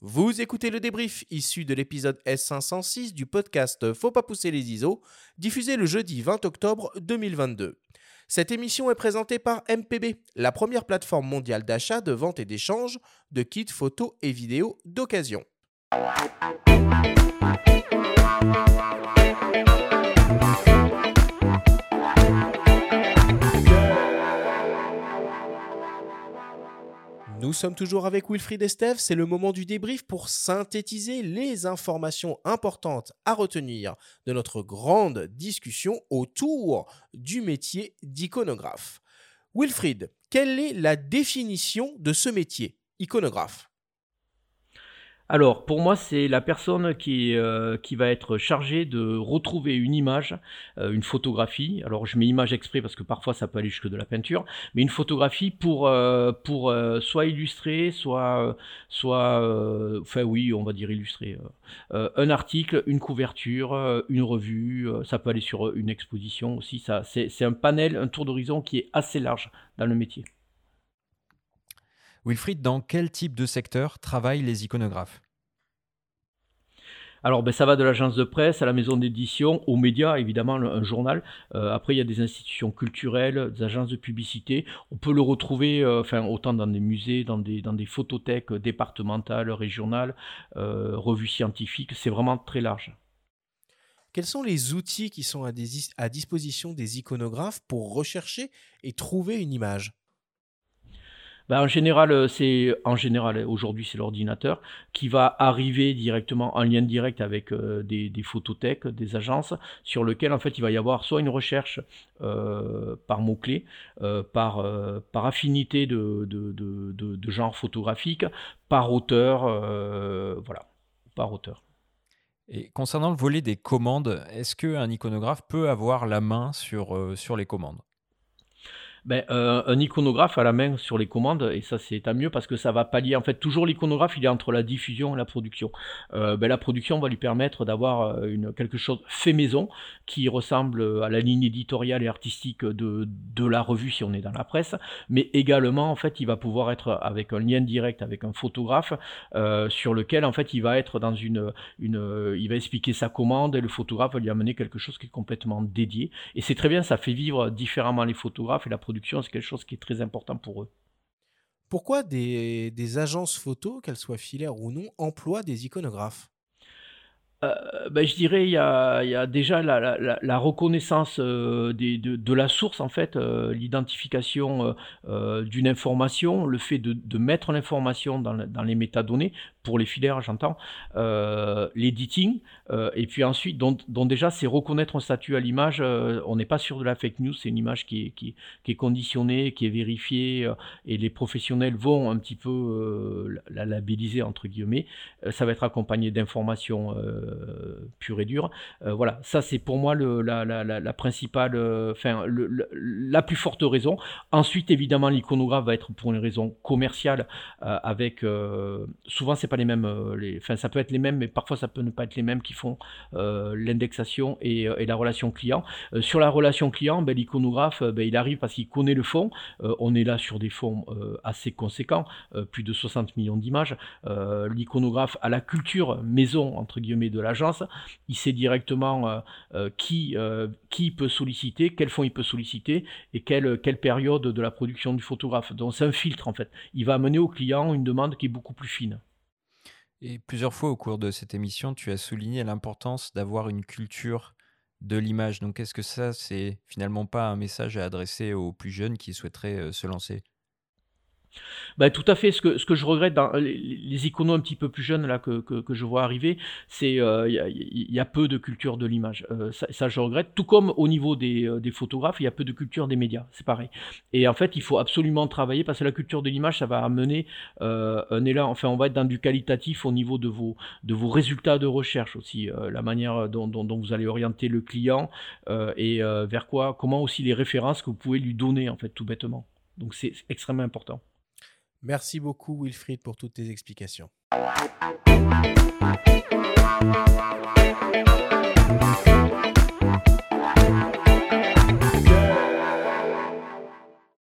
Vous écoutez le débrief issu de l'épisode S506 du podcast Faut pas pousser les ISO, diffusé le jeudi 20 octobre 2022. Cette émission est présentée par MPB, la première plateforme mondiale d'achat, de vente et d'échange de kits photos et vidéos d'occasion. Nous sommes toujours avec Wilfried Estève, c'est le moment du débrief pour synthétiser les informations importantes à retenir de notre grande discussion autour du métier d'iconographe. Wilfried, quelle est la définition de ce métier, iconographe? Alors, pour moi, c'est la personne qui, euh, qui va être chargée de retrouver une image, euh, une photographie. Alors, je mets image exprès parce que parfois ça peut aller jusque de la peinture, mais une photographie pour, euh, pour soit illustrer, soit, soit enfin oui, on va dire illustrer, un article, une couverture, une revue. ça peut aller sur une exposition aussi. Ça, c'est un panel, un tour d'horizon qui est assez large dans le métier. Wilfried, dans quel type de secteur travaillent les iconographes? Alors, ben, ça va de l'agence de presse à la maison d'édition, aux médias, évidemment, un journal. Euh, après, il y a des institutions culturelles, des agences de publicité. On peut le retrouver, euh, enfin, autant dans des musées, dans des, dans des photothèques départementales, régionales, euh, revues scientifiques. C'est vraiment très large. Quels sont les outils qui sont à disposition des iconographes pour rechercher et trouver une image? En général, euh, en général aujourd'hui c'est l'ordinateur qui va arriver directement en lien direct avec euh, des, des, photothèques, des agences, sur lequel en fait il va y avoir soit une recherche euh, par mots clés, par affinité de, genre photographique, par auteur, voilà, par auteur. Et concernant le volet des commandes, est-ce qu'un iconographe peut avoir la main sur les commandes? Ben, euh, un iconographe à la main sur les commandes, et ça c'est à mieux parce que ça va pallier, en fait toujours l'iconographe il est entre la diffusion et la production. Euh, ben, la production va lui permettre d'avoir euh, une, quelque chose fait maison qui ressemble à la ligne éditoriale et artistique de, de la revue si on est dans la presse, mais également en fait il va pouvoir être avec un lien direct avec un photographe sur lequel en fait il va être dans une, une il va expliquer sa commande et le photographe va lui amener quelque chose qui est complètement dédié et c'est très bien, ça fait vivre différemment les photographes et la production c'est quelque chose qui est très important pour eux. Pourquoi des, des agences photos, qu'elles soient filaires ou non, emploient des iconographes? Ben, je dirais il y a, déjà la, reconnaissance euh, de, la source en fait, euh, l'identification d'une information, le fait de, mettre l'information dans, les métadonnées pour les filaires, j'entends, l'editing, et puis ensuite, dont, déjà c'est reconnaître un statut à l'image. on n'est pas sûr de la fake news, c'est une image qui est conditionnée, qui est vérifiée, et les professionnels vont un petit peu la labelliser entre guillemets. ça va être accompagné d'informations euh, pur et dur. Euh, voilà, ça c'est pour moi le, la, la, la, principale, euh, enfin la plus forte raison. Ensuite, évidemment, l'iconographe va être pour une raison commerciale, avec souvent c'est pas les mêmes, les, enfin ça peut être les mêmes, mais parfois ça peut ne pas être les mêmes qui font l'indexation et, la relation client. sur la relation client, ben, l'iconographe, ben, il arrive parce qu'il connaît le fond. on est là sur des fonds assez conséquents, plus de 60 millions d'images. l'iconographe a la culture maison entre guillemets de l'agence, il sait directement euh, euh, qui, euh, qui peut solliciter, quel fonds il peut solliciter et quelle, quelle période de la production du photographe. Donc c'est un filtre en fait. Il va amener au client une demande qui est beaucoup plus fine. Et plusieurs fois au cours de cette émission, tu as souligné l'importance d'avoir une culture de l'image. Donc est-ce que ça, c'est finalement pas un message à adresser aux plus jeunes qui souhaiteraient se lancer? Bah, tout à fait. Ce que, ce que je regrette dans les, les iconos un petit peu plus jeunes là que, que, je vois arriver, c'est il euh, y, y, a peu de culture de l'image. Euh, ça, je regrette. Tout comme au niveau des, euh, des photographes, il y a peu de culture des médias. C'est pareil. Et en fait, il faut absolument travailler parce que la culture de l'image, ça va amener un élan. Enfin, on va être dans du qualitatif au niveau de vos, de vos résultats de recherche aussi. La manière dont, dont, dont, vous allez orienter le client et vers quoi, comment aussi les références que vous pouvez lui donner en fait tout bêtement. Donc c'est extrêmement important. Merci beaucoup Wilfried pour toutes tes explications.